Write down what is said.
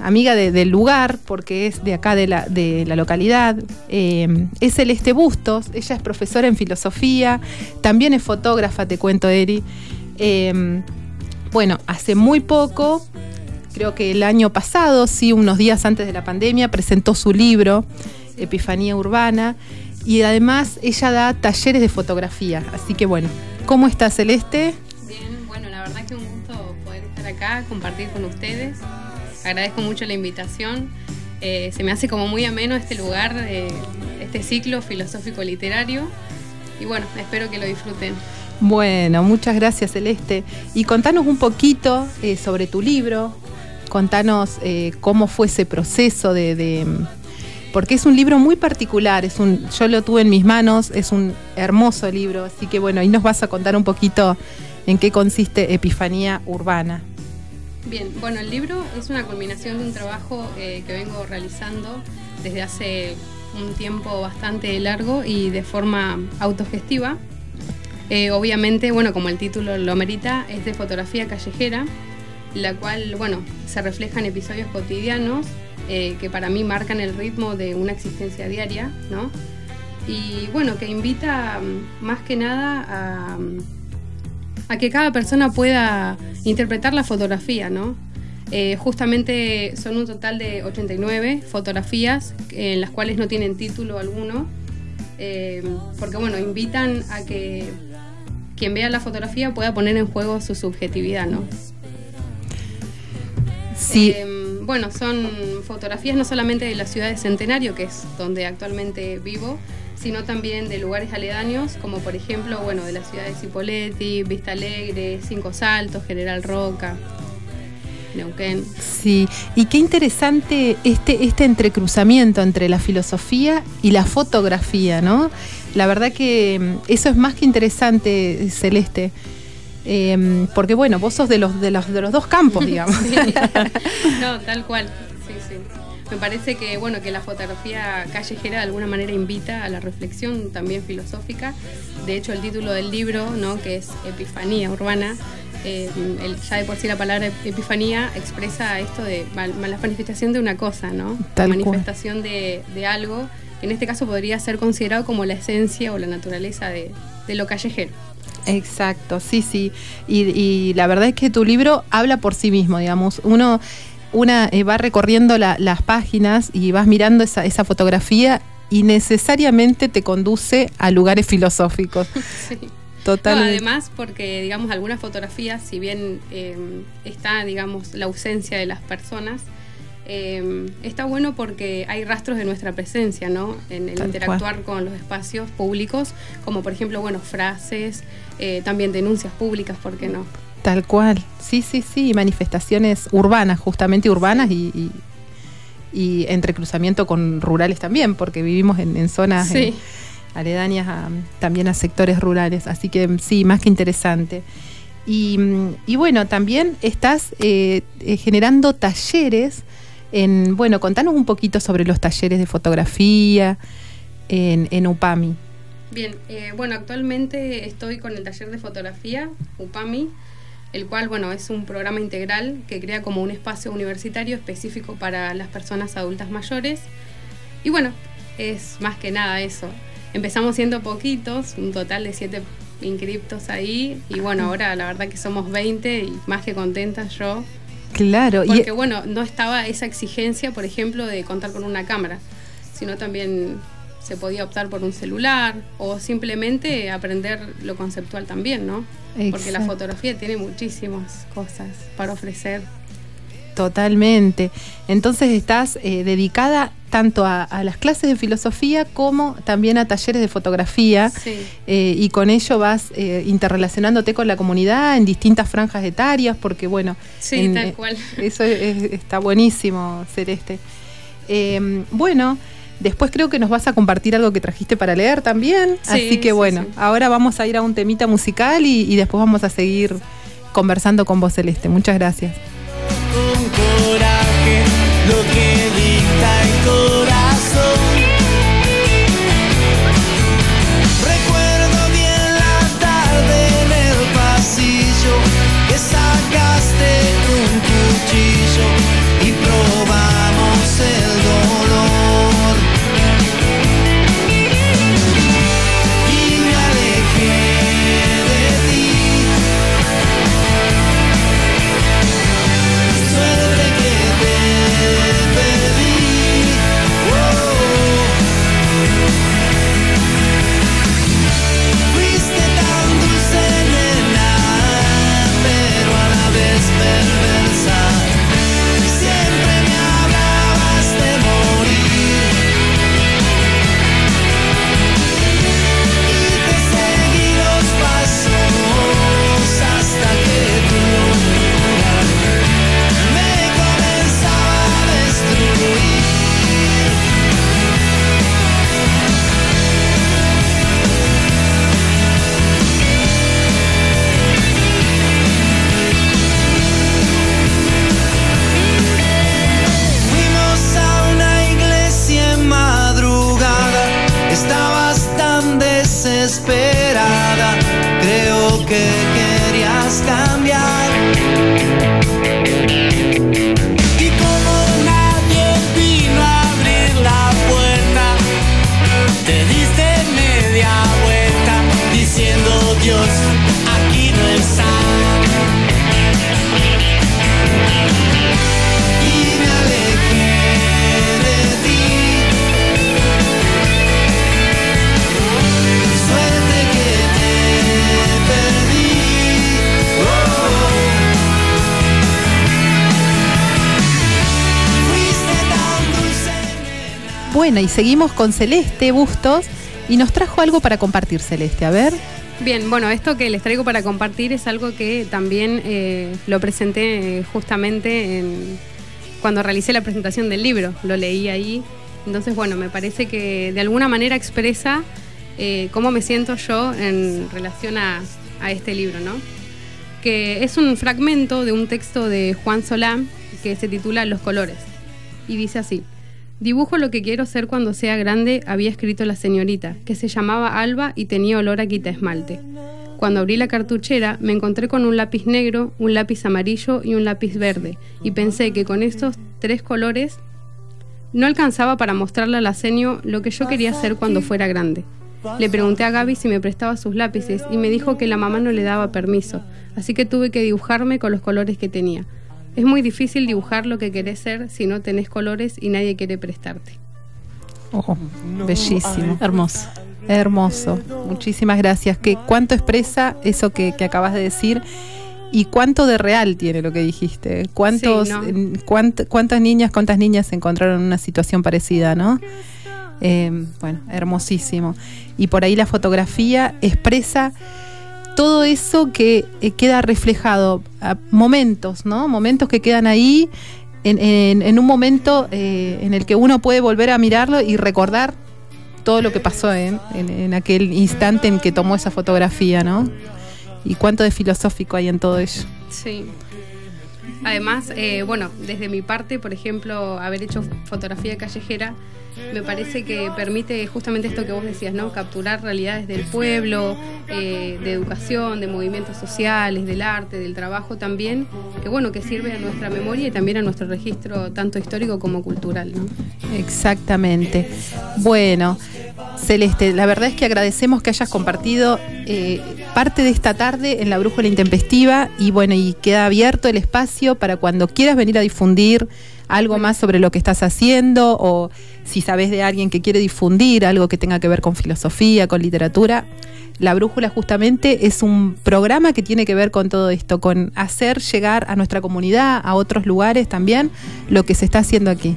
amiga del lugar, porque es de acá de la, de la localidad. Eh, es Celeste Bustos, ella es profesora en filosofía, también es fotógrafa, te cuento, Eri. Eh, bueno, hace muy poco, creo que el año pasado, sí, unos días antes de la pandemia, presentó su libro, Epifanía Urbana, y además ella da talleres de fotografía. Así que bueno, ¿cómo está Celeste? Bien, bueno, la verdad que un gusto poder estar acá, compartir con ustedes agradezco mucho la invitación. Eh, se me hace como muy ameno este lugar, eh, este ciclo filosófico literario. Y bueno, espero que lo disfruten. Bueno, muchas gracias Celeste. Y contanos un poquito eh, sobre tu libro, contanos cómo fue ese proceso de, Porque es un libro muy particular, es un, yo lo tuve en mis manos, es un hermoso libro, así que bueno, ahí nos vas a contar un poquito en qué consiste Epifanía Urbana. Bien, bueno, el libro es una culminación de un trabajo eh, que vengo realizando desde hace un tiempo bastante largo y de forma autogestiva. Eh, obviamente, bueno, como el título lo merita, es de fotografía callejera, la cual, bueno, se refleja en episodios cotidianos eh, que para mí marcan el ritmo de una existencia diaria, ¿no? Y bueno, que invita mm, más que nada a a que cada persona pueda interpretar la fotografía, ¿no? Eh, justamente son un total de 89 fotografías en las cuales no tienen título alguno, eh, porque bueno, invitan a que quien vea la fotografía pueda poner en juego su subjetividad, ¿no? Sí. Eh, bueno, son fotografías no solamente de la ciudad de Centenario, que es donde actualmente vivo, sino también de lugares aledaños, como por ejemplo, bueno, de la ciudad de Cipolletti, Vista Alegre, Cinco Saltos, General Roca. Neuquén. Sí, y qué interesante este, este entrecruzamiento entre la filosofía y la fotografía, ¿no? La verdad que mm, eso es más que interesante, Celeste. Em, porque bueno, vos sos de los, de los, de los dos campos, digamos. no, tal cual me parece que bueno que la fotografía callejera de alguna manera invita a la reflexión también filosófica. De hecho, el título del libro, ¿no? que es Epifanía Urbana, eh, ya de por sí la palabra epifanía expresa esto de la manifestación de una cosa, ¿no? la manifestación de, algo que en este caso podría ser considerado como la esencia o la naturaleza de, lo callejero. Exacto, sí, sí. Y, y, la verdad es que tu libro habla por sí mismo, digamos. Uno una eh, va recorriendo las páginas y vas mirando esa, esa fotografía y necesariamente te conduce a lugares filosóficos. Sí. Total. además, porque, digamos, algunas fotografías, si bien em, está, digamos, la ausencia de las personas, em, está bueno porque hay rastros de nuestra presencia, ¿no? En el interactuar con los espacios públicos, como por ejemplo, bueno, frases, eh, también denuncias públicas, ¿por qué no? Tal cual, sí, sí, sí, manifestaciones urbanas, justamente urbanas y, y, entre cruzamiento con rurales también, porque vivimos en, zonas eh, aledañas también a sectores rurales, así que sí, más que interesante. Y, bueno, también estás eh, eh, generando talleres en, bueno, contanos un poquito sobre los talleres de fotografía en, en UPAMI. Bien, bueno, actualmente estoy con el taller de fotografía, UPAMI, el cual bueno, es un programa integral que crea como un espacio universitario específico para las personas adultas mayores. Y bueno, es más que nada eso. Empezamos siendo poquitos, un total de siete inscriptos ahí, y bueno, ahora la verdad que somos 20 y más que contentas yo. Claro. Porque bueno, no estaba esa exigencia, por ejemplo, de contar con una cámara, sino también se podía optar por un celular o simplemente aprender lo conceptual también, ¿no? Porque la fotografía tiene muchísimas cosas para ofrecer. Totalmente. Entonces estás eh, dedicada tanto a, las clases de filosofía como también a talleres de fotografía eh, y con ello vas eh, interrelacionándote con la comunidad en distintas franjas etarias porque bueno, sí, tal cual. eso está buenísimo, Celeste. bueno, Después creo que nos vas a compartir algo que trajiste para leer también. Así que bueno, ahora vamos a ir a un temita musical y, después vamos a seguir conversando con vos, Celeste. Muchas gracias. lo que dicta el corazón. nada, creo que querías cambiar. Bueno, y seguimos con Celeste Bustos y nos trajo algo para compartir, Celeste. A ver. Bien, bueno, esto que les traigo para compartir es algo que también eh, lo presenté eh, justamente cuando realicé la presentación del libro. Lo leí ahí. Entonces, bueno, me parece que de alguna manera expresa eh, cómo me siento yo en relación a, a este libro, ¿no? Que es un fragmento de un texto de Juan Solán que se titula Los colores. Y dice así. Dibujo lo que quiero ser cuando sea grande, había escrito la señorita, que se llamaba Alba y tenía olor a quita esmalte. Cuando abrí la cartuchera, me encontré con un lápiz negro, un lápiz amarillo y un lápiz verde, y pensé que con estos tres colores no alcanzaba para mostrarle a la lo que yo quería ser cuando fuera grande. Le pregunté a Gaby si me prestaba sus lápices y me dijo que la mamá no le daba permiso, así que tuve que dibujarme con los colores que tenía. Es muy difícil dibujar lo que querés ser si no tenés colores y nadie quiere prestarte. Oh, bellísimo, hermoso. Hermoso. Muchísimas gracias. ¿Qué, ¿Cuánto expresa eso que, acabas de decir? ¿Y cuánto de real tiene lo que dijiste? ¿Cuántos, ¿Cuántas niñas, cuántas niñas se encontraron en una situación parecida, no? Eh, bueno, hermosísimo. Y por ahí la fotografía expresa todo eso que eh, queda reflejado, momentos, ¿no? Momentos que quedan ahí en, un momento eh, en el que uno puede volver a mirarlo y recordar todo lo que pasó en, aquel instante en que tomó esa fotografía, ¿no? Y cuánto de filosófico hay en todo ello. Sí. Además, eh, bueno, desde mi parte, por ejemplo, haber hecho fotografía callejera, me parece que permite justamente esto que vos decías, ¿no? Capturar realidades del pueblo, eh, de educación, de movimientos sociales, del arte, del trabajo también, que bueno, que sirve a nuestra memoria y también a nuestro registro tanto histórico como cultural. Exactamente. Bueno, Celeste, la verdad es que agradecemos que hayas compartido eh, parte de esta tarde en la Brújula Intempestiva y bueno, y queda abierto el espacio para cuando quieras venir a difundir algo más sobre lo que estás haciendo o si sabes de alguien que quiere difundir algo que tenga que ver con filosofía, con literatura. La Brújula justamente es un programa que tiene que ver con todo esto, con hacer llegar a nuestra comunidad, a otros lugares también, lo que se está haciendo aquí.